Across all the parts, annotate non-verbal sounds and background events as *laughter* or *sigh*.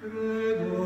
Credo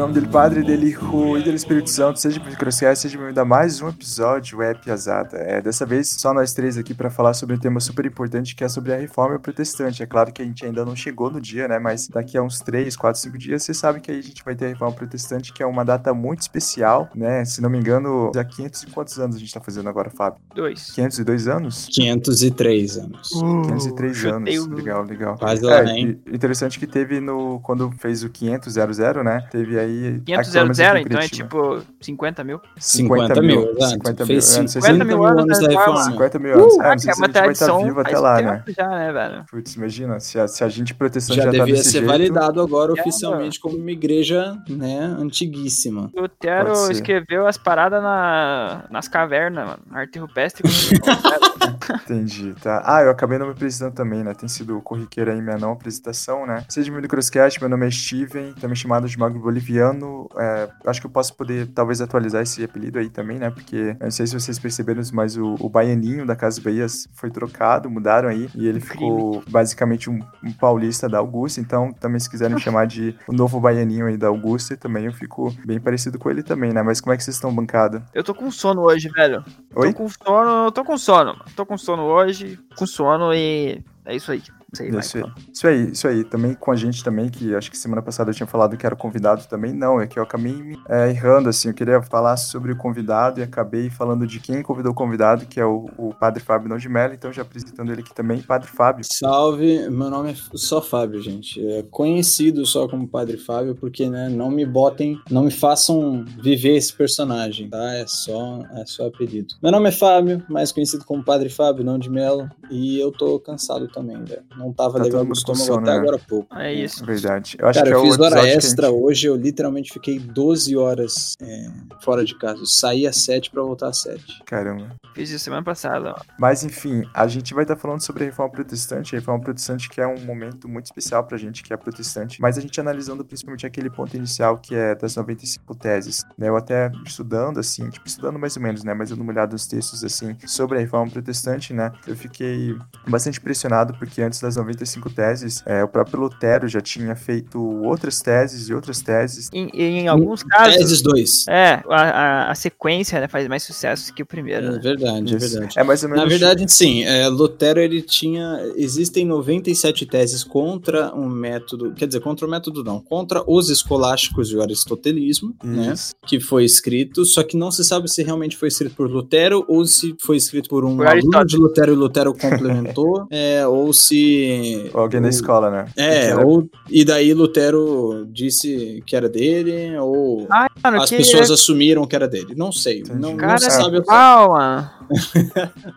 nome dele, Padre, dele, Hijo e do Espírito Santo, seja bem-vindo seja bem-vindo a mais um episódio Web Piazada. É, dessa vez, só nós três aqui para falar sobre um tema super importante que é sobre a reforma protestante. É claro que a gente ainda não chegou no dia, né? Mas daqui a uns 3, 4, 5 dias, você sabe que aí a gente vai ter a reforma protestante, que é uma data muito especial, né? Se não me engano, há 500 e quantos anos a gente tá fazendo agora, Fábio? Dois. 502 anos? 503 anos. 503 chutei anos. o- Legal, legal. Quase lá, É, hein? e- interessante que teve no. Quando fez o 500, né? Teve aí. 500 aquela mesa aqui em então é tipo 50 mil. 50 mil, exato. 50 mil. Eu não sei se 50 mil mil anos anos da reforma. reforma. 50 mil anos. é, não sei é se a gente vai estar vivo até lá, né? já, né, velho? Putz, imagina, se a, se a gente protestante Já já, tá devia desse ser jeito, validado agora É, oficialmente como uma igreja, né, antiguíssima. Lutero escreveu as paradas na, nas cavernas, mano. Arte rupestre. *laughs* Entendi, tá. Ah, eu acabei não me apresentando também, né? Tem sido corriqueira aí minha não apresentação, né? Seja bem-vindo ao Crosscast, meu nome é Steven, também chamado de Magro Boliviano. É, acho que eu posso poder, talvez, atualizar esse apelido aí também, né? Porque, eu não sei se vocês perceberam, mas o, o Baianinho da Casa Bahias foi trocado, mudaram aí, e ele ficou basicamente um, um paulista da Augusta, então também se quiserem chamar de o novo Baianinho aí da Augusta, também eu fico bem parecido com ele também, né? Mas como é que vocês estão, bancada? Eu tô com sono hoje, velho. Oi? Tô com sono, tô com sono. Tô com sono hoje, com sono e é isso aí. Isso vai. Isso aí. Isso aí, isso aí. Também com a gente também, que acho que semana passada eu tinha falado que era convidado também. Não, é que eu acabei me é, errando, assim. Eu queria falar sobre o convidado e acabei falando de quem convidou o convidado, que é o, o Padre Fábio Não de Mello. Então, já apresentando ele aqui também, Padre Fábio. Salve, meu nome é só Fábio, gente. É conhecido só como Padre Fábio, porque, né, não me botem, não me façam viver esse personagem, tá? É só, é só apelido. Meu nome é Fábio, mais conhecido como Padre Fábio, não de Melo, e eu tô cansado também, velho. Não tava Tá legal no estômago sono, até né? agora há pouco. É isso. Verdade. Eu acho Cara, que é eu o fiz hora extra gente- hoje, eu literalmente fiquei 12 horas é, fora de casa. Eu saí às 7 pra voltar às 7. Caramba. Fiz isso semana passada. ó. Mas enfim, a gente vai estar falando sobre a reforma protestante. A reforma protestante que é um momento muito especial pra gente que é protestante, mas a gente analisando principalmente aquele ponto inicial que é das 95 teses. Né? Eu até estudando assim, tipo, estudando mais ou menos, né? Mas dando uma olhada nos textos assim sobre a reforma protestante, né? Eu fiquei bastante impressionado porque antes das 95 teses, é, o próprio Lutero já tinha feito outras teses e outras teses. Em, em alguns casos. Teses 2. É, a, a, a sequência né, faz mais sucesso que o primeiro. É Né? verdade, é Isso. verdade. É mais ou menos Na verdade, sim. é, Lutero ele tinha. Existem 97 teses contra um método. Quer dizer, contra o método não. Contra os escolásticos e o aristotelismo, né? Que foi escrito. Só que não se sabe se realmente foi escrito por Lutero ou se foi escrito por um Por aluno de Lutero e Lutero complementou. *laughs* é, ou se. Ou alguém da o- escola, né? É, Era- ou. E daí Lutero disse que era dele, ou. Ai, mano, As pessoas assumiram que era dele. Não sei. Entendi. Não, não cara se sabe. de pau, mano.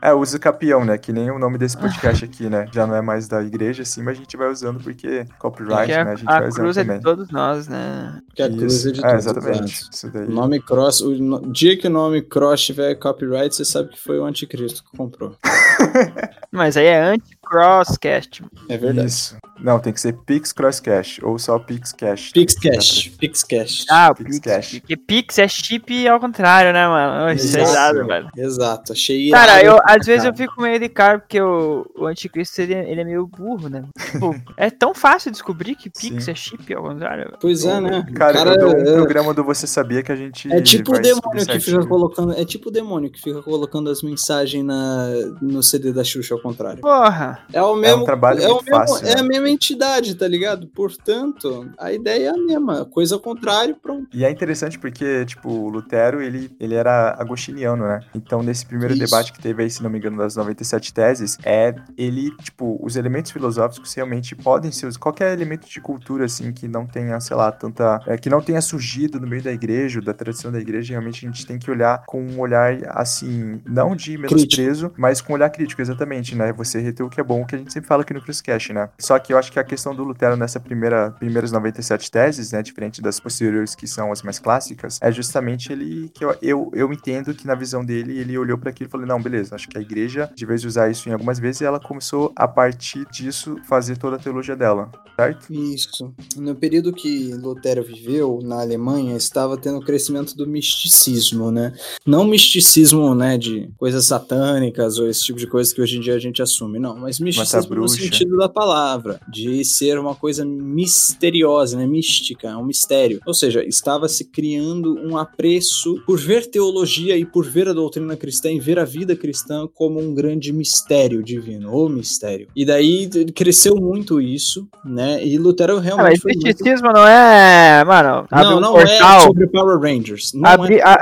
É, usa capião, né? Que nem o nome desse podcast aqui, né? Já não é mais da igreja, assim, mas a gente vai usando porque copyright, Que a, né? A gente a vai usando cruz é também. de todos nós, né? Que a cruz Isso. é de é, todos, exatamente. Isso daí. O nome Cross, o no- dia que o nome Cross tiver copyright, você sabe que foi o anticristo que comprou. *laughs* Mas aí é anti-crosscast. É verdade. Isso. Não, tem que ser Pix Cross Cash ou só Pix Cash. Pixcash. Pixcash. Ah, o Pix Pix. Cash. Porque Pix é chip ao contrário, né, mano? Isso é irado, velho. Exato. Achei irado. Cara, eu, às vezes eu cara. fico meio de cara porque o, o anticristo ele, ele é meio burro, né? Tipo, é tão fácil descobrir que Pix Sim. é chip ao contrário. velho. Pois é, né? O Cara, eu dou um é- programa do Você Sabia que a gente. É tipo o demônio que fica colocando. É tipo o demônio que fica colocando as mensagens na, no CD da Xuxa ao contrário. Porra! É o mesmo. trabalho é, o muito mesmo fácil, é né? a mesma entidade, tá ligado? Portanto, a ideia é a mesma. Coisa ao contrário, pronto. E é interessante porque, tipo, o Lutero, ele, ele era agostiniano, né? Então, nesse primeiro Isso. debate que teve aí, se não me engano, das 97 teses, é ele, tipo, os elementos filosóficos realmente podem ser, qualquer elemento de cultura, assim, que não tenha, sei lá, tanta, é, que não tenha surgido no meio da igreja, ou da tradição da igreja, realmente a gente tem que olhar com um olhar, assim, não de menosprezo, mas com um olhar crítico, exatamente, né? Você reter o que é bom, o que a gente sempre fala aqui no Cruisecast, né? Só que eu acho acho que a questão do Lutero nessa primeira, primeiras 97 teses, né, diferente das posteriores que são as mais clássicas, é justamente ele que eu, eu, eu entendo que na visão dele, ele olhou para aquilo e falou: não, beleza, acho que a igreja, de vez de usar isso em algumas vezes, ela começou a partir disso fazer toda a teologia dela, certo? Isso. No período que Lutero viveu na Alemanha, estava tendo o crescimento do misticismo, né? Não misticismo, né, de coisas satânicas ou esse tipo de coisa que hoje em dia a gente assume, não, mas misticismo no sentido da palavra, de ser uma coisa misteriosa, né, mística, um mistério. Ou seja, estava se criando um apreço por ver teologia e por ver a doutrina cristã e ver a vida cristã como um grande mistério divino, ou mistério. E daí cresceu muito isso, né? E Lutero realmente. Ah, mas misticismo muito... não é, mano. Não, um não é portal, é sobre Power Rangers. Não abri, é a,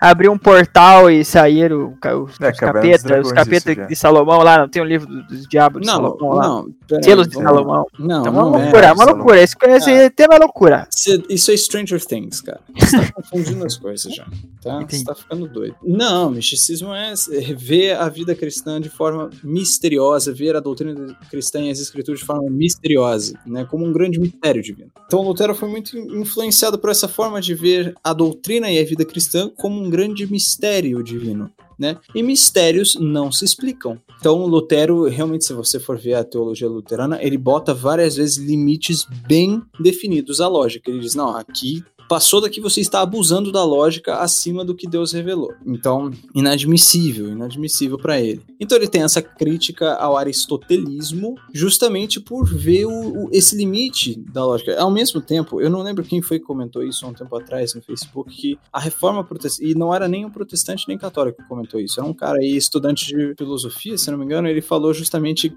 *laughs* abrir um portal e sair o, os, é, os capetas, os capetas de Salomão lá, não tem um livro dos diabos de não, Salomão lá? Não, Selos de Salomão. Não, então, uma é loucura, é uma loucura. Esse, esse ah, tema é loucura. Isso é Stranger Things, cara. Você tá *laughs* confundindo as coisas já. Tá? Você tá ficando doido. Não, misticismo é ver a vida cristã de forma misteriosa, ver a doutrina cristã e as escrituras de forma misteriosa, né? Como um grande mistério divino. Então Lutero foi muito influenciado por essa forma de ver a doutrina e a vida cristã como um grande mistério divino. Né? E mistérios não se explicam. Então, Lutero, realmente, se você for ver a teologia luterana, ele bota várias vezes limites bem definidos à lógica. Ele diz: não, aqui passou daqui você está abusando da lógica acima do que Deus revelou. Então, inadmissível, inadmissível para ele. Então ele tem essa crítica ao aristotelismo justamente por ver o, o, esse limite da lógica. Ao mesmo tempo, eu não lembro quem foi que comentou isso há um tempo atrás no Facebook, que a reforma protestante, e não era nem um protestante nem católico que comentou isso, era um cara aí, estudante de filosofia, se não me engano, ele falou justamente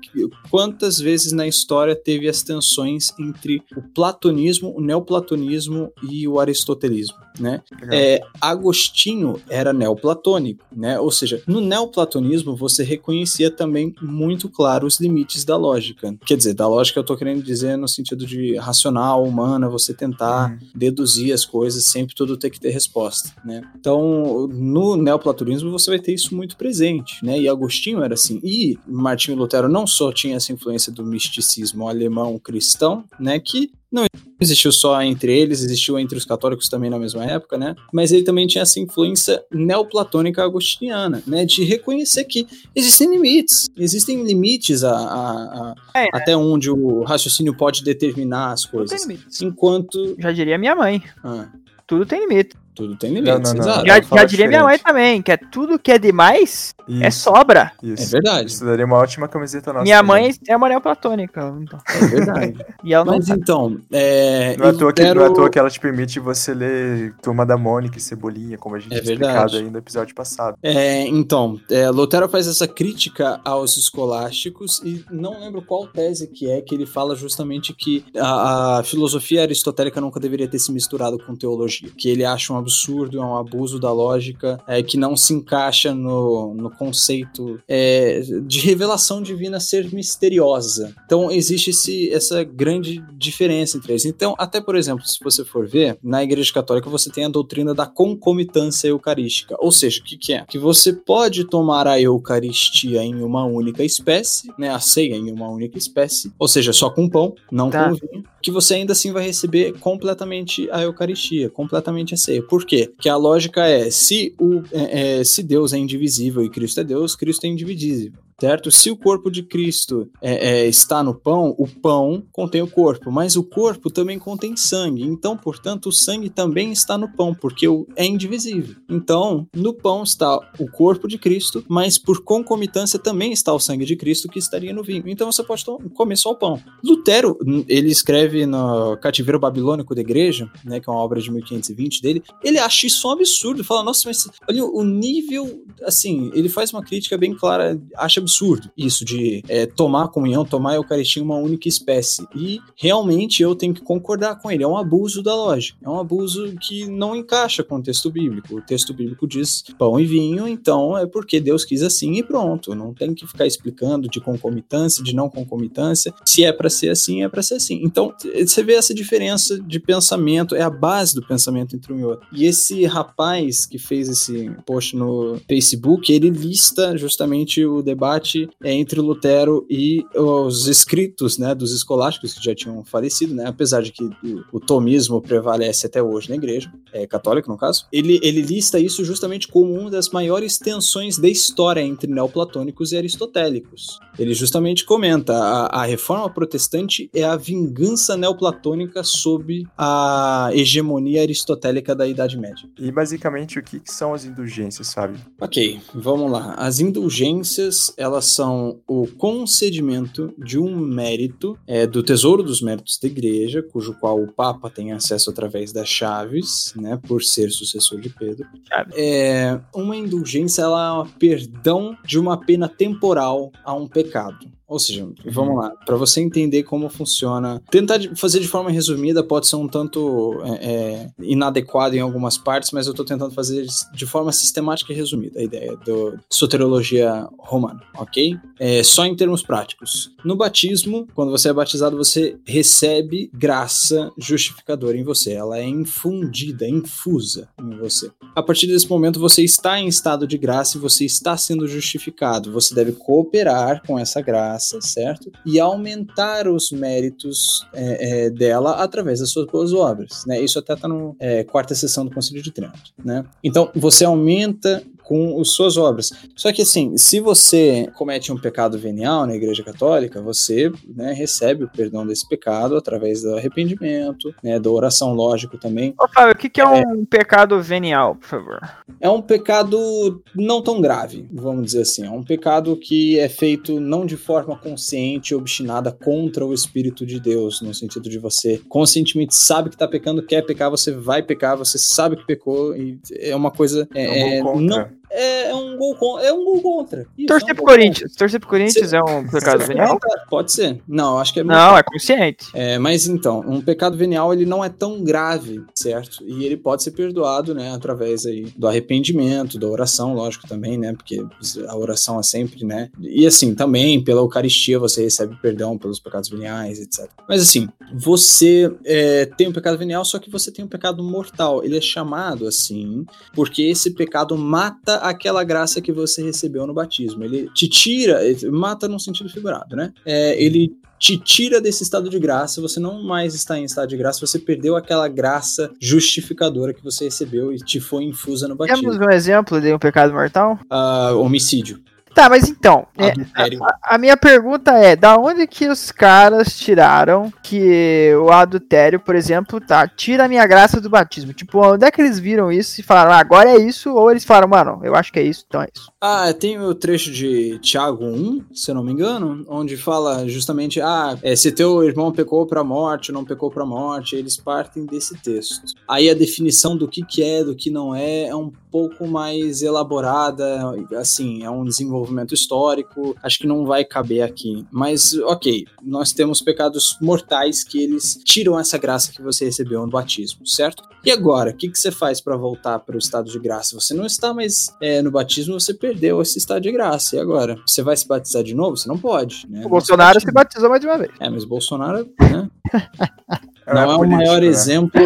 quantas vezes na história teve as tensões entre o platonismo, o neoplatonismo e o aristotelismo, né? É, Agostinho era neoplatônico, né? Ou seja, no neoplatonismo você reconhecia também muito claro os limites da lógica. Quer dizer, da lógica eu tô querendo dizer no sentido de racional, humana, você tentar uhum. deduzir as coisas, sempre tudo ter que ter resposta, né? Então, no neoplatonismo você vai ter isso muito presente, né? E Agostinho era assim. E Martinho Lutero não só tinha essa influência do misticismo alemão cristão, né? Que não existiu só entre eles, existiu entre os católicos também na mesma época, né? Mas ele também tinha essa influência neoplatônica agostiniana, né? De reconhecer que existem limites, existem limites a, a, a é, é. até onde o raciocínio pode determinar as coisas. Enquanto. Já diria minha mãe. Ah. Tudo tem limite. Tudo tem limites, não, não, não. Já, já diria minha mãe também, que é tudo que é demais é Isso. é sobra. Isso. É verdade. Isso daria uma ótima camiseta nossa. Minha também. mãe é uma neoplatônica. Então. É verdade. *laughs* e ela não Mas sabe. então, é, não, é à toa quero... que, não é à toa que ela te permite você ler Turma da Mônica e Cebolinha, como a gente é tinha explicado aí no episódio passado. É, então, é, Lutero faz essa crítica aos escolásticos e não lembro qual tese que é que ele fala justamente que a, a filosofia aristotélica nunca deveria ter se misturado com teologia, que ele acha um absurdo, é um abuso da lógica, é, que não se encaixa no, no conceito é, de revelação divina ser misteriosa. Então existe esse, essa grande diferença entre eles. Então, até por exemplo, se você for ver, na Igreja Católica você tem a doutrina da concomitância eucarística. Ou seja, o que, que é? Que você pode tomar a Eucaristia em uma única espécie, né? A ceia em uma única espécie, ou seja, só com pão, não tá. com vinho, que você ainda assim vai receber completamente a Eucaristia, completamente a ceia. Por quê? Que a lógica é, se, o, é, é, se Deus é indivisível e Cristo é Deus, Cristo é indivisível certo? Se o corpo de Cristo é, é, está no pão, o pão contém o corpo, mas o corpo também contém sangue. Então, portanto, o sangue também está no pão, porque é indivisível. Então, no pão está o corpo de Cristo, mas por concomitância também está o sangue de Cristo que estaria no vinho. Então, você pode comer só o pão. Lutero, ele escreve no Cativeiro Babilônico da Igreja, né, que é uma obra de 1520 dele, ele acha isso um absurdo. Fala, nossa, mas olha o nível, assim, ele faz uma crítica bem clara, acha absurdo isso de é, tomar a comunhão, tomar a Eucaristia uma única espécie. E realmente eu tenho que concordar com ele. É um abuso da lógica. É um abuso que não encaixa com o texto bíblico. O texto bíblico diz pão e vinho, então é porque Deus quis assim e pronto. Não tem que ficar explicando de concomitância, de não concomitância. Se é para ser assim, é para ser assim. Então você vê essa diferença de pensamento, é a base do pensamento entre um e outro. E esse rapaz que fez esse post no Facebook, ele lista justamente o debate debate entre Lutero e os escritos, né, dos escolásticos que já tinham falecido, né, apesar de que o, tomismo prevalece até hoje na igreja, é, católica no caso, ele, ele lista isso justamente como uma das maiores tensões da história entre neoplatônicos e aristotélicos. Ele justamente comenta a, a reforma protestante é a vingança neoplatônica sob a hegemonia aristotélica da Idade Média. E basicamente o que, que são as indulgências, sabe? Ok, vamos lá. As indulgências elas são o concedimento de um mérito é, do tesouro dos méritos da igreja, cujo qual o Papa tem acesso através das chaves, né, por ser sucessor de Pedro. É, uma indulgência ela é um perdão de uma pena temporal a um pecado. Ou seja, uhum. vamos lá, para você entender como funciona, tentar fazer de forma resumida pode ser um tanto é, é, inadequado em algumas partes, mas eu estou tentando fazer de forma sistemática e resumida a ideia da soteriologia romana, ok? É, só em termos práticos. No batismo, quando você é batizado, você recebe graça justificadora em você, ela é infundida, infusa em você. A partir desse momento, você está em estado de graça e você está sendo justificado. Você deve cooperar com essa graça certo? E aumentar os méritos é, é, dela através das suas boas obras, né? Isso até está na é, quarta sessão do Conselho de Trento, né? Então, você aumenta com as suas obras. Só que assim, se você comete um pecado venial na Igreja Católica, você né, recebe o perdão desse pecado através do arrependimento, né, da oração, lógico também. Ô, Fábio, o que, que é, é um pecado venial, por favor? É um pecado não tão grave, vamos dizer assim. É um pecado que é feito não de forma consciente, obstinada contra o Espírito de Deus, no sentido de você conscientemente sabe que está pecando, quer pecar, você vai pecar, você sabe que pecou e é uma coisa é, é, não é, é, um gol contra. É um gol contra. Isso, Torcer é um pro Corinthians. Torcer pro Corinthians é um pecado venial? Pode ser. Não, acho que é. Não, é consciente. É, mas então, um pecado venial ele não é tão grave, certo? E ele pode ser perdoado, né, através aí do arrependimento, da oração, lógico também, né? Porque a oração é sempre, né? E assim, também pela Eucaristia você recebe perdão pelos pecados veniais, etc. Mas assim, você é, tem um pecado venial, só que você tem um pecado mortal. Ele é chamado assim porque esse pecado mata aquela graça que você recebeu no batismo. Ele te tira, mata num sentido figurado, né? É, ele te tira desse estado de graça, você não mais está em estado de graça, você perdeu aquela graça justificadora que você recebeu e te foi infusa no batismo. Temos um exemplo de um pecado mortal? Uh, homicídio. Tá, mas então, é, a, a, minha pergunta é, da onde que os caras tiraram que o adultério, por exemplo, tá, tira a minha graça do batismo? Tipo, onde é que eles viram isso e falaram, ah, agora é isso, ou eles falaram, mano, eu acho que é isso, então é isso. Ah, tem o trecho de Tiago 1, se eu não me engano, onde fala justamente, ah, é, se teu irmão pecou pra morte, não pecou pra morte, eles partem desse texto. Aí a definição do que que é, do que não é, é um pouco mais elaborada, assim, é um desenvolvimento histórico, acho que não vai caber aqui. Mas, ok, nós temos pecados mortais que eles tiram essa graça que você recebeu no batismo, certo? E agora, o que, que você faz para voltar para o estado de graça? Você não está mais é, no batismo, você perdeu esse estado de graça. E agora? Você vai se batizar de novo? Você não pode, né? O Bolsonaro se batizou mais de uma vez. É, mas Bolsonaro, né? *laughs* É não é, o maior né? exemplo,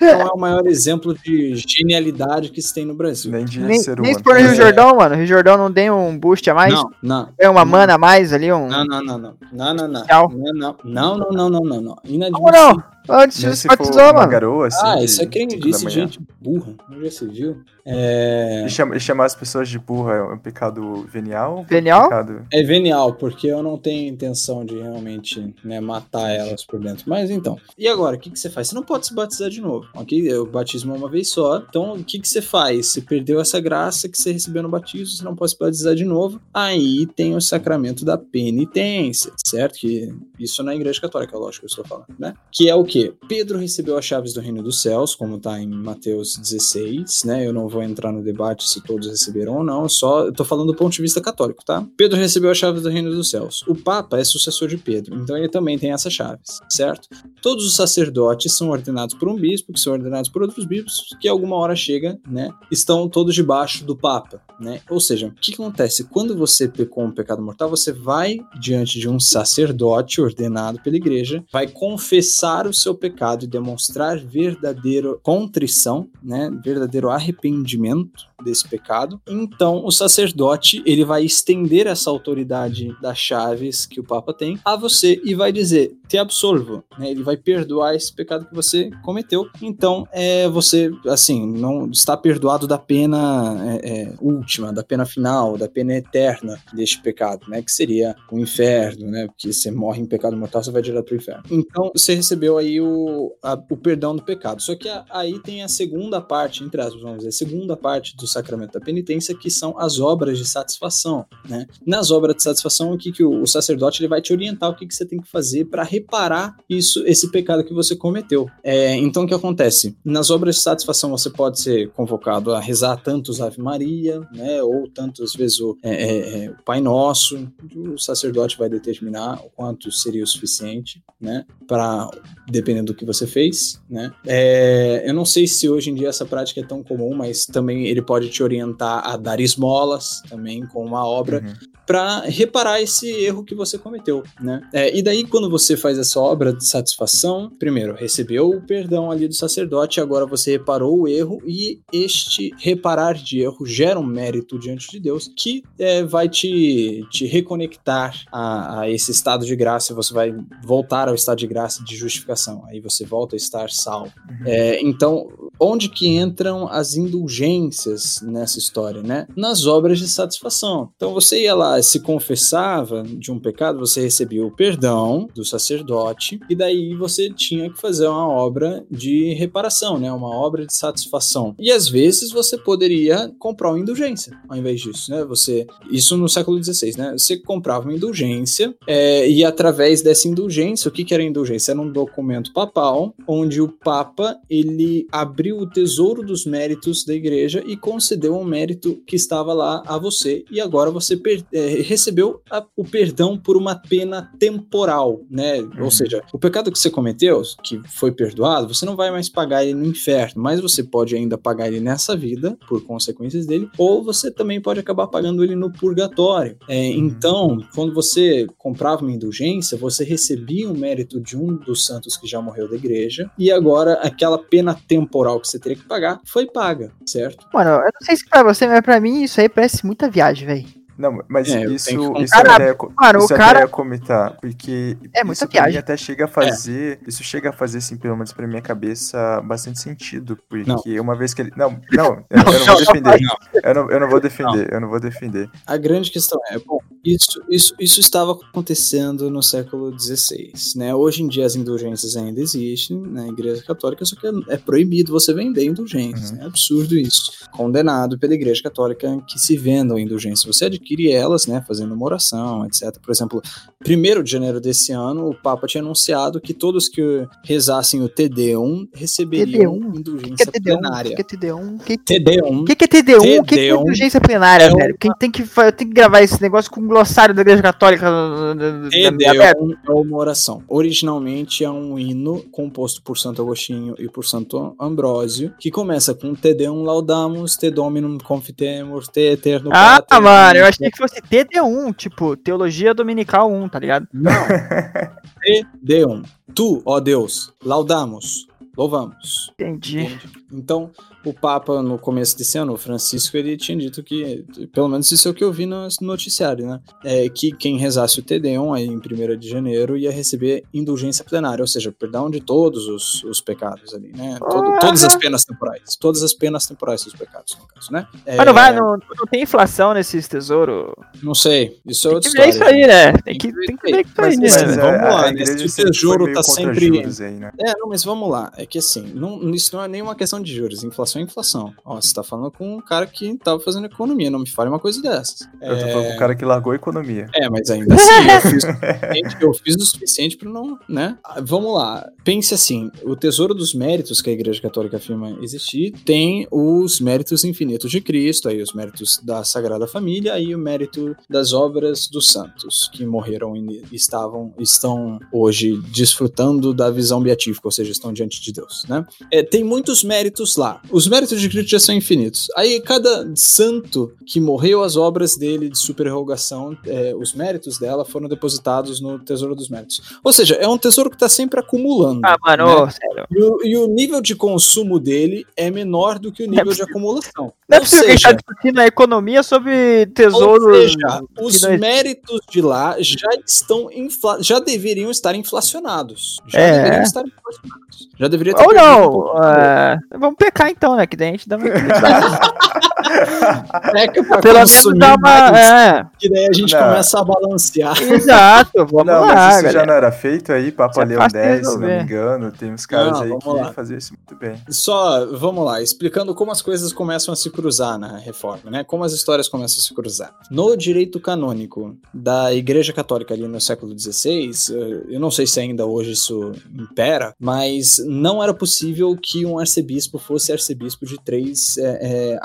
não é o maior exemplo de genialidade que se tem no Brasil. Nem de nem, ser humano. Nem se for no Rio Jordão, mano. O Rio Jordão não tem um boost a mais? Não, não. É uma não. mana a mais ali? Um... Não, não, não, não. Não, não, não. Não, não, não, não, não, não, não. não. Inadmissível. Não, Antes de se batizar, mano. Garoa, assim, ah, isso é crendice, gente burra. Não já se viu? É... E, chama, e chamar as pessoas de burra é um pecado venial? Venial? Pecado... É venial, porque eu não tenho intenção de realmente né, matar elas por dentro. Mas então, e agora, o que, que você faz? Você não pode se batizar de novo, ok? O batismo é uma vez só. Então, o que, que você faz? Você perdeu essa graça que você recebeu no batismo, você não pode se batizar de novo. Aí tem o sacramento da penitência, certo? Que isso na igreja católica, lógico que eu estou falando, né? Que é o quê? Pedro recebeu as chaves do reino dos céus, como está em Mateus 16, né? Eu não vou entrar no debate se todos receberam ou não, só eu tô falando do ponto de vista católico, tá? Pedro recebeu as chaves do reino dos céus. O Papa é sucessor de Pedro, então ele também tem essas chaves, certo? Todos os sacerdotes são ordenados por um bispo, que são ordenados por outros bispos, que alguma hora chega, né? Estão todos debaixo do Papa, né? Ou seja, o que acontece? Quando você pecou um pecado mortal, você vai diante de um sacerdote ordenado pela igreja, vai confessar o seu seu pecado e demonstrar verdadeira contrição, né, verdadeiro arrependimento desse pecado, então o sacerdote ele vai estender essa autoridade das chaves que o Papa tem a você e vai dizer te absolvo, né? Ele vai perdoar esse pecado que você cometeu. Então é você assim não está perdoado da pena é, é, última, da pena final, da pena eterna deste pecado, né? Que seria o inferno, né? Porque você morre em pecado mortal, você vai direto para o inferno. Então você recebeu aí o, a, o perdão do pecado. Só que a, aí tem a segunda parte, entre aspas, vamos dizer, a segunda parte do sacramento da penitência, que são as obras de satisfação, né? Nas obras de satisfação, o que, que o, o sacerdote ele vai te orientar o que, que você tem que fazer para reparar isso, esse pecado que você cometeu. É, então o que acontece? Nas obras de satisfação você pode ser convocado a rezar tantos Ave Maria, né? Ou tantas vezes o, é, é, é, o Pai Nosso. O sacerdote vai determinar o quanto seria o suficiente, né? Para dependendo do que você fez, né? É, eu não sei se hoje em dia essa prática é tão comum, mas também ele pode te orientar a dar esmolas também com uma obra uhum. para reparar esse erro que você cometeu, né? É, e daí quando você faz essa obra de satisfação, primeiro recebeu o perdão ali do sacerdote, agora você reparou o erro e este reparar de erro gera um mérito diante de Deus que é, vai te, te reconectar a, a esse estado de graça, você vai voltar ao estado de graça de justificação, aí você volta a estar salvo. Uhum. É, então, onde que entram as indulgências nessa história, né? Nas obras de satisfação. Então você ia lá, se confessava de um pecado, você recebia o perdão do sacerdote e daí você tinha que fazer uma obra de reparação, né? Uma obra de satisfação. E às vezes você poderia comprar uma indulgência ao invés disso, né? Você isso no século XVI, né? Você comprava uma indulgência é, e através dessa indulgência, o que, que era indulgência? Era um documento papal onde o Papa ele abriu o tesouro dos méritos da igreja e concedeu um mérito que estava lá a você e agora você é, recebeu a, o perdão por uma pena temporal, né? Uhum. Ou seja, o pecado que você cometeu, que foi perdoado, você não vai mais pagar ele no inferno, mas você pode ainda pagar ele nessa vida por consequências dele, ou você também pode acabar pagando ele no purgatório. É, uhum. Então, quando você comprava uma indulgência, você recebia o um mérito de um dos santos que já morreu da igreja e agora aquela pena temporal que você teria que pagar foi paga, certo? Mano, eu não sei se pra você, mas pra mim isso aí parece muita viagem, velho. Não, mas é, isso, isso cara, até, mano, isso o cara... comentar, porque é muita viagem. até chega a fazer, é. isso chega a fazer, assim, pelo menos pra minha cabeça, bastante sentido, porque não. uma vez que ele, não, não, *laughs* eu, eu não vou defender, eu não, eu não vou defender, eu não vou defender. A grande questão é, bom, isso, isso, isso estava acontecendo no século XVI, né, hoje em dia as indulgências ainda existem na igreja católica, só que é, é proibido você vender indulgências, uhum. é absurdo isso, condenado pela igreja católica que se vendam indulgências, você adquire adquire elas, né, fazendo uma oração, etc. Por exemplo, 1 de janeiro desse ano, o Papa tinha anunciado que todos que rezassem o TD1 receberiam TD1? indulgência que que é plenária. O que é TD1? Que TD1? O que, que é TD1? O que, é indulgência plenária, é velho? Quem tem que, tem que gravar esse negócio com o glossário da Igreja Católica. TD1 é uma oração. Originalmente é um hino composto por Santo Agostinho e por Santo Ambrósio, que começa com TD1 laudamus, Te Dominum confitemur, Te Eterno Ah, mano, eu achei que fosse TD1, tipo, Teologia Dominical 1, tá ligado? Não. *laughs* TD1. Tu, ó Deus, laudamos, louvamos. Entendi. Entendi. Então, o Papa, no começo desse ano, o Francisco, ele tinha dito que, pelo menos isso é o que eu vi no noticiário, né? É que quem rezasse o TD1 aí em 1 de janeiro ia receber indulgência plenária, ou seja, perdão de todos os, os pecados ali, né? Todo, todas as penas temporais. Todas as penas temporais dos pecados, no caso, né? É, Mas não, vai, não, não tem inflação nesses tesouros? Não sei. Isso é outra tem que história. Ver isso aí, né? Tem que, tem que ver isso aí, né? Mas, vamos lá, né? Se o tesouro tá sempre. Aí, né? É, não, mas vamos lá. É que assim, não, isso não é nenhuma questão de juros. Inflação é inflação. Ó, você tá falando com um cara que tava fazendo economia, não me fale uma coisa dessas. Eu tô falando com um cara que largou a economia. É, mas ainda assim, eu fiz, eu fiz o suficiente para não, né? Vamos lá. Pense assim, o tesouro dos méritos que a Igreja Católica afirma existir tem os méritos infinitos de Cristo, aí os méritos da Sagrada Família e o mérito das obras dos santos que morreram e estavam estão hoje desfrutando da visão beatífica, ou seja, estão diante de Deus, né? É, tem muitos méritos lá. Os os méritos de Cristo já são infinitos. Aí cada santo que morreu, as obras dele de supererrogação, é, os méritos dela foram depositados no Tesouro dos Méritos. Ou seja, é um tesouro que está sempre acumulando. Ah, mano, né? sério. E o, e o, nível de consumo dele é menor do que o nível é de acumulação. Não é possível que a gente está discutindo a economia sobre tesouros. Ou seja, os méritos de lá já estão infla... já deveriam estar inflacionados. Já é. deveriam estar inflacionados. Já deveria ter Ou não. Um é... Vamos pecar então, né? Que daí a gente dá uma. *laughs* Peca pra Pelo menos dá uma. É. Que daí a gente não. começa a balancear. Exato, vamos não, lá. Mas isso galera. já não era feito aí, Papa é Leão 10, se não me engano. Tem uns caras não, aí que lá. fazer isso muito bem. Só, vamos lá, explicando como as coisas começam a se cruzar na reforma, né? Como as histórias começam a se cruzar. No direito canônico da Igreja Católica ali no século XVI, eh, eu não sei se ainda hoje isso impera, mas não era possível que um arcebispo fosse arcebispo de três é, é.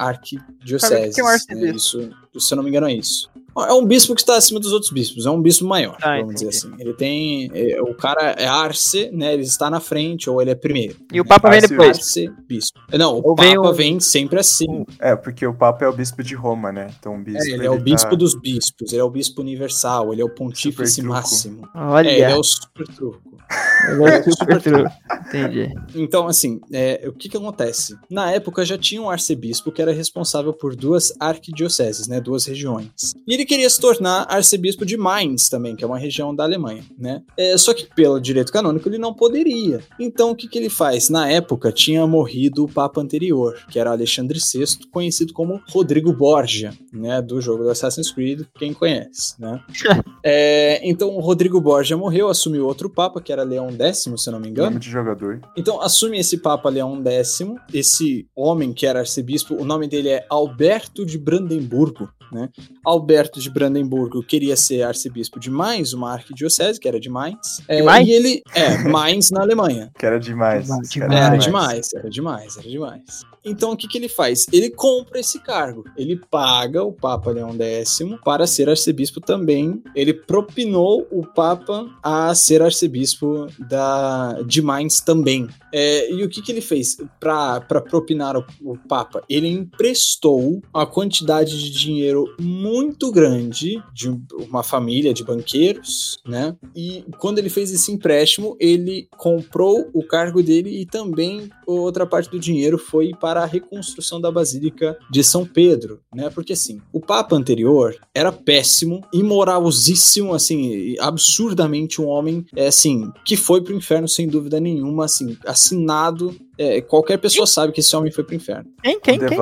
Que é um arcebispo? Né? Isso, se eu não me engano, é isso. É um bispo que está acima dos outros bispos, é um bispo maior, ah, vamos entendi. dizer assim. Ele tem. É, o cara é arce, né? Ele está na frente, ou ele é primeiro. E né? o Papa vem depois. Arce, bispo. Não, o ou Papa vem, o... vem, sempre assim. É, porque o Papa é o bispo de Roma, né? Então o bispo. É, ele, ele, é o bispo tá... dos bispos, ele é o bispo universal, ele é o pontífice máximo. Olha. É, ele é o super truco. É. *laughs* Entendi. Então, assim, é, o que que acontece? Na época já tinha um arcebispo que era responsável por duas arquidioceses, né? Duas regiões. E ele queria se tornar arcebispo de Mainz também, que é uma região da Alemanha, né? É, só que pelo direito canônico ele não poderia. Então o que, que ele faz? Na época tinha morrido o papa anterior, que era Alexandre VI, conhecido como Rodrigo Borgia, né? Do jogo do Assassin's Creed, quem conhece, né? *laughs* é, então o Rodrigo Borgia morreu, assumiu outro papa, que era Leão X, se eu não me engano. De jogador. Então assume esse papa Leão X, esse homem que era arcebispo, o nome dele é Alberto de Brandemburgo, né? Alberto de Brandemburgo queria ser arcebispo de Mainz, uma arquidiocese, que era de Mainz. É, e ele. É, Mainz na Alemanha. Que era demais. Demais. Era demais, era demais, era demais. Então o que, que ele faz? Ele compra esse cargo. Ele paga o Papa Leão X para ser arcebispo também. Ele propinou o Papa a ser arcebispo da, de Mainz também. É, e o que, que ele fez para propinar o, o Papa? Ele emprestou uma quantidade de dinheiro muito grande de uma família de banqueiros, né? E quando ele fez esse empréstimo, ele comprou o cargo dele e também outra parte do dinheiro foi para a reconstrução da Basílica de São Pedro, né? Porque assim, o Papa anterior era péssimo, imoralzíssimo, assim, absurdamente um homem, é assim, que foi pro inferno sem dúvida nenhuma, assim, assinado é, qualquer pessoa sabe que esse homem foi pro inferno. Quem? Quem? quem?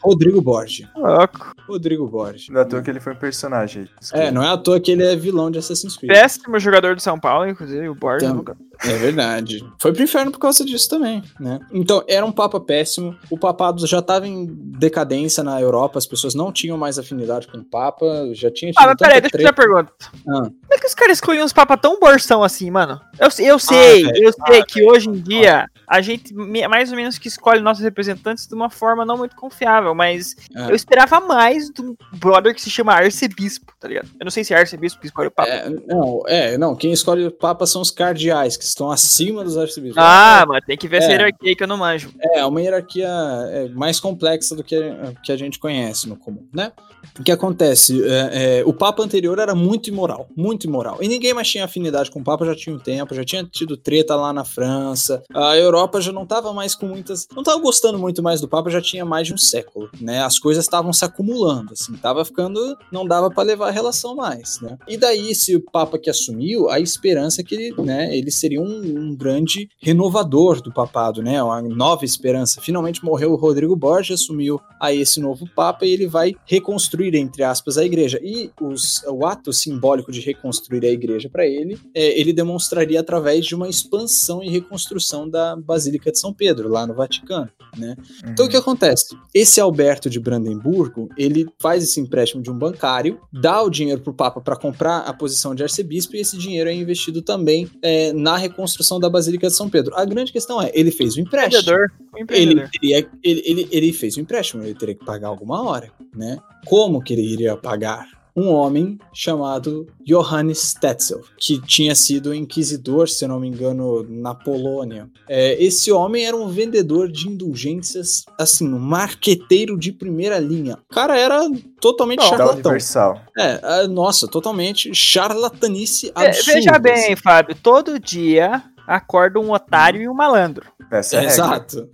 Rodrigo Borgia. Louco. Rodrigo Borgia. Não é à toa que ele foi um personagem. É, não é à toa que ele é vilão de Assassin's Creed. Péssimo jogador de São Paulo, inclusive, o Borgia. Então, é verdade. Foi pro inferno por causa disso também, né? Então, era um papa péssimo. O papado já tava em decadência na Europa, as pessoas não tinham mais afinidade com o papa, já tinha Ah, mas peraí, deixa eu fazer uma pergunta. Ah. Como é que os caras escolhiam os papas tão borção assim, mano? Eu, eu sei, ah, eu sei ah, que hoje em dia a gente mais ou menos que escolhe nossos representantes de uma forma não muito confiável, mas é. eu esperava mais do brother que se chama arcebispo, tá ligado? Eu não sei se é arcebispo que escolhe o papa. É, não, é, não, quem escolhe o papa são os cardeais, que estão acima dos arcebispos. Ah, é, mas tem que ver é, essa hierarquia que eu não manjo. É, uma hierarquia é, mais complexa do que, que a gente conhece no comum, né? O que acontece? É, é, o Papa anterior era muito imoral, muito imoral. E ninguém mais tinha afinidade com o Papa já tinha um tempo, já tinha tido treta lá na França. A Europa já não estava mais com muitas. Não estava gostando muito mais do Papa, já tinha mais de um século, né? As coisas estavam se acumulando, assim, tava ficando. Não dava para levar a relação mais, né? E daí, se o Papa que assumiu, a esperança é que ele, né, ele seria um, um grande renovador do papado, né? Uma nova esperança. Finalmente morreu o Rodrigo Borges, assumiu aí esse novo Papa e ele vai reconstruir entre aspas, a igreja. E os, o ato simbólico de reconstruir a igreja para ele, é, ele demonstraria através de uma expansão e reconstrução da Basílica de São Pedro, lá no Vaticano. Né? Uhum. Então o que uhum. acontece? Esse Alberto de Brandemburgo, ele faz esse empréstimo de um bancário, dá o dinheiro para o Papa para comprar a posição de arcebispo e esse dinheiro é investido também é, na reconstrução da Basílica de São Pedro. A grande questão é, ele fez o empréstimo. Ele, teria, ele, ele, ele fez o empréstimo, ele teria que pagar alguma hora, né? Como que ele iria pagar? Um homem chamado Johannes Tetzel, que tinha sido inquisidor, se eu não me engano, na Polônia. É, esse homem era um vendedor de indulgências, assim, um marqueteiro de primeira linha. O cara era totalmente charlatão. Universal. É, nossa, totalmente charlatanice absurda. Veja bem, Fábio, todo dia acorda um otário e um malandro. Essa é, é Exato.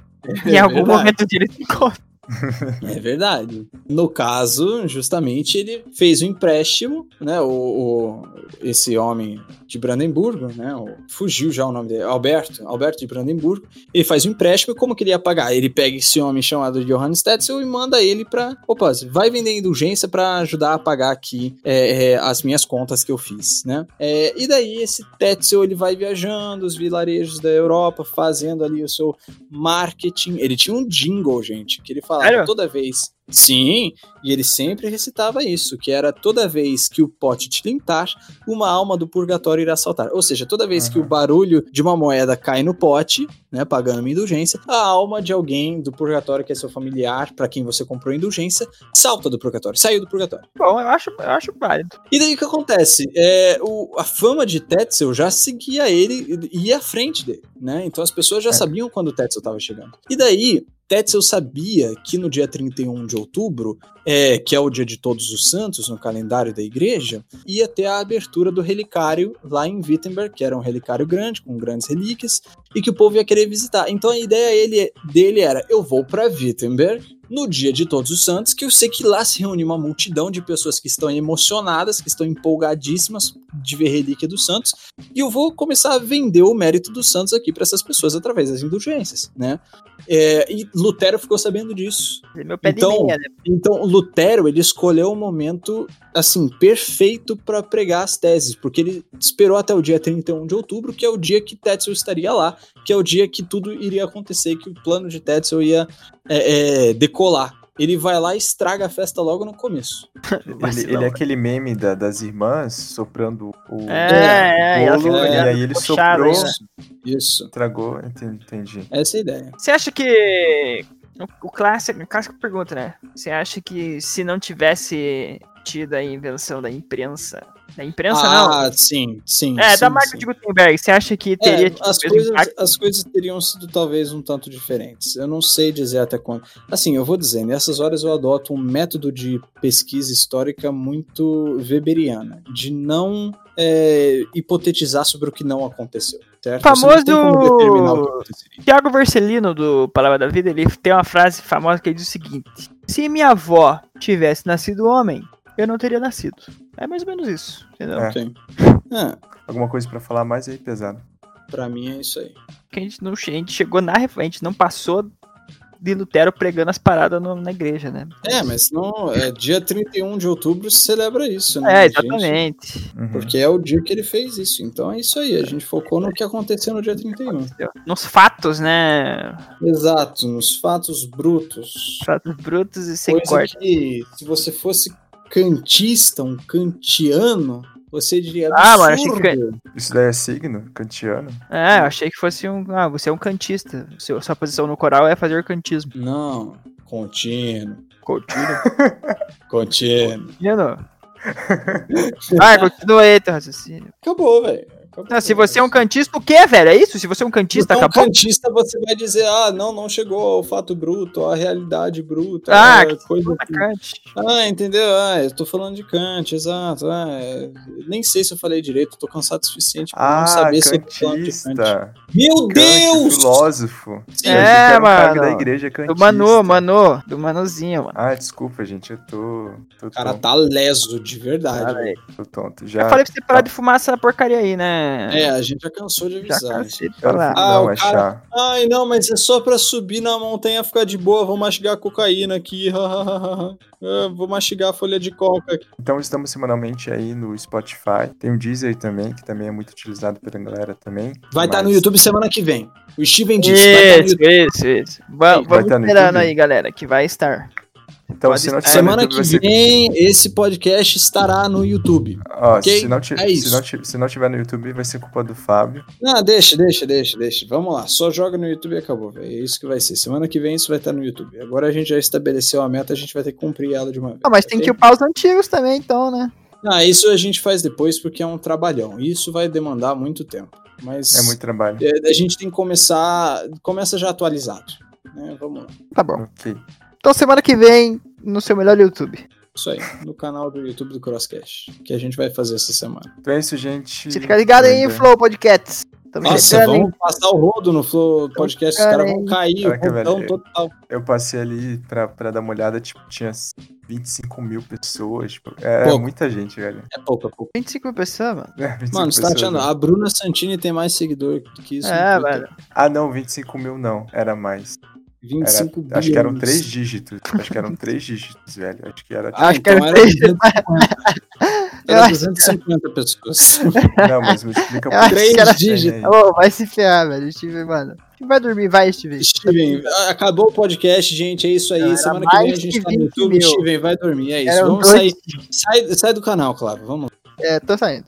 Em algum verdade. momento ele se encontra. *laughs* É verdade. No caso, justamente, ele fez o um empréstimo, né? O, o, esse homem de Brandemburgo, né? O, fugiu já o nome dele, Alberto, Alberto de Brandemburgo. Ele faz o um empréstimo e como que ele ia pagar? Ele pega esse homem chamado Johannes Tetzel e manda ele para, opa, vai vender indulgência para ajudar a pagar aqui é, é, as minhas contas que eu fiz, né? É, e daí esse Tetzel ele vai viajando os vilarejos da Europa, fazendo ali o seu marketing. Ele tinha um jingle, gente, que ele fala falava toda vez. Sim, e ele sempre recitava isso, que era toda vez que o pote te limpar, uma alma do purgatório irá saltar. Ou seja, toda vez uhum. que o barulho de uma moeda cai no pote, né, pagando uma indulgência, a alma de alguém do purgatório, que é seu familiar, para quem você comprou indulgência, salta do purgatório, saiu do purgatório. Bom, eu acho, eu acho válido. E daí o que acontece? É, o, a fama de Tetzel já seguia ele e ia à frente dele, né? Então as pessoas já é. sabiam quando o Tetzel estava chegando. E daí, Tetzel sabia que no dia 31 de outubro, é, que é o dia de Todos os Santos no calendário da igreja, ia ter a abertura do relicário lá em Wittenberg, que era um relicário grande, com grandes relíquias, e que o povo ia querer visitar. Então a ideia ele, dele era: eu vou para Wittenberg no dia de Todos os Santos, que eu sei que lá se reúne uma multidão de pessoas que estão emocionadas, que estão empolgadíssimas de ver relíquia dos santos, e eu vou começar a vender o mérito dos santos aqui para essas pessoas através das indulgências, né? É, e Lutero ficou sabendo disso. É então, meia, né? então, Lutero ele escolheu o momento assim perfeito para pregar as teses, porque ele esperou até o dia 31 de outubro, que é o dia que Tetzel estaria lá, que é o dia que tudo iria acontecer, que o plano de Tetzel ia é, é, decolar ele vai lá e estraga a festa logo no começo. *laughs* ele, ele, é aquele meme da, das irmãs soprando o, é, o bolo, é, e aí ele soprou. Isso. isso. Tragou, entendi. Essa é a ideia. Você acha que. O, clássico, a clássica pergunta, né? Você acha que se não tivesse tido a invenção da imprensa, da imprensa, ah, não. Ah, sim, sim. É, sim, da marca sim. de Gutenberg, você acha que teria. É, as, coisas, as coisas teriam sido talvez um tanto diferentes. Eu não sei dizer até quando. Assim, eu vou dizer, nessas horas eu adoto um método de pesquisa histórica muito weberiana, de não é, hipotetizar sobre o que não aconteceu. Certo? Famoso Tiago Vercelino do Palavra da Vida, ele tem uma frase famosa que ele diz o seguinte: Se minha avó tivesse nascido homem, eu não teria nascido. É mais ou menos isso, entendeu? É. É. Alguma coisa para falar mais aí, pesado? Pra mim é isso aí. Que a gente não a gente chegou na a gente não passou de Lutero pregando as paradas no, na igreja, né? É, mas não, é dia 31 de outubro se celebra isso, né? É, exatamente. Gente, uhum. Porque é o dia que ele fez isso. Então é isso aí, a gente focou no que aconteceu no dia 31. Nos fatos, né? Exato, nos fatos brutos. Fatos brutos e sem corte. Que, se você fosse cantista, um kantiano, você diria absurdo. Ah, mano, achei que... Isso daí é signo? Kantiano? É, eu achei que fosse um... Ah, você é um cantista. Sua posição no coral é fazer cantismo. Não, contínuo. Contínuo? *laughs* contínuo. Contínuo. Vai, continua aí teu raciocínio. Acabou, velho. Não, se você é um cantista, o que, velho? É isso? Se você é um cantista, então, acabou? um cantista, você vai dizer, ah, não, não chegou ao fato bruto, à realidade bruta. Ah, que coisa que... Kant. Ah, entendeu? Ah, eu tô falando de Kant, exato. Ah, é... Nem sei se eu falei direito, tô cansado o suficiente pra ah, não saber cantista. se eu tô falando de Kant. Meu Kant, Deus! filósofo. Sim, é, mano. Da igreja cantista. Do Manu, Manu, do Manuzinho, mano. Ah, desculpa, gente, eu tô... tô o cara tonto. tá leso, de verdade. tô tonto, já. Eu falei pra você parar de fumar essa porcaria aí, né? É, a gente já cansou de avisar. Já cara, ah, não, é cara... Ai, não, mas é só pra subir na montanha ficar de boa, vou mastigar cocaína aqui. vou mastigar a folha de coca aqui. Então estamos semanalmente aí no Spotify. Tem o Deezer também, que também é muito utilizado pela galera também. Vai estar mas... tá no YouTube semana que vem. O Steven disse. Isso, tá isso, isso. Vamos, vamos tá esperando aí, galera, que vai estar. Então, Pode... se não tiver Semana YouTube, que vem, ser... esse podcast estará no YouTube. Ó, okay? se, não é se, não se não tiver no YouTube, vai ser culpa do Fábio. Não, deixa, deixa, deixa, deixa. Vamos lá, só joga no YouTube e acabou, velho. É isso que vai ser. Semana que vem isso vai estar no YouTube. Agora a gente já estabeleceu a meta, a gente vai ter que cumprir ela de uma vez. Ah, mas tem que upar os antigos também, então, né? Ah, isso a gente faz depois porque é um trabalhão. Isso vai demandar muito tempo. Mas é muito trabalho. É, a gente tem que começar. Começa já atualizado. Né? Vamos lá. Tá bom. Ok. Então semana que vem, no seu melhor YouTube. Isso aí, no canal do YouTube do Crosscast, que a gente vai fazer essa semana. Então é isso, gente. Se fica ligado aí em Flow Podcasts. Nossa, vamos hein? passar o rodo no Flow Podcast, os caras vão cair, o total. Eu passei ali pra, pra dar uma olhada, tipo, tinha 25 mil pessoas. Tipo, é, é muita gente, velho. É pouco, é pouco. 25 mil pessoas, mano. É, 25 mano, você tá achando? Né? A Bruna Santini tem mais seguidor que isso. É, velho. Ah, não, 25 mil não. Era mais. 25 era, Acho que eram três dígitos. Acho que eram três dígitos, velho. Acho que era. Acho que então era três dígitos. Era 250 pessoas. *laughs* Não, mas me explica por três dígitos. Oh, vai se ferrar, velho. Steven, mano. Vai dormir, vai, Steven. Steven, acabou o podcast, gente. É isso aí. Não, Semana que vem a gente tá no YouTube. Mil. Steven, vai dormir. É isso. Vamos sair. Sai, sai do canal, Claro. Vamos. É, tô saindo.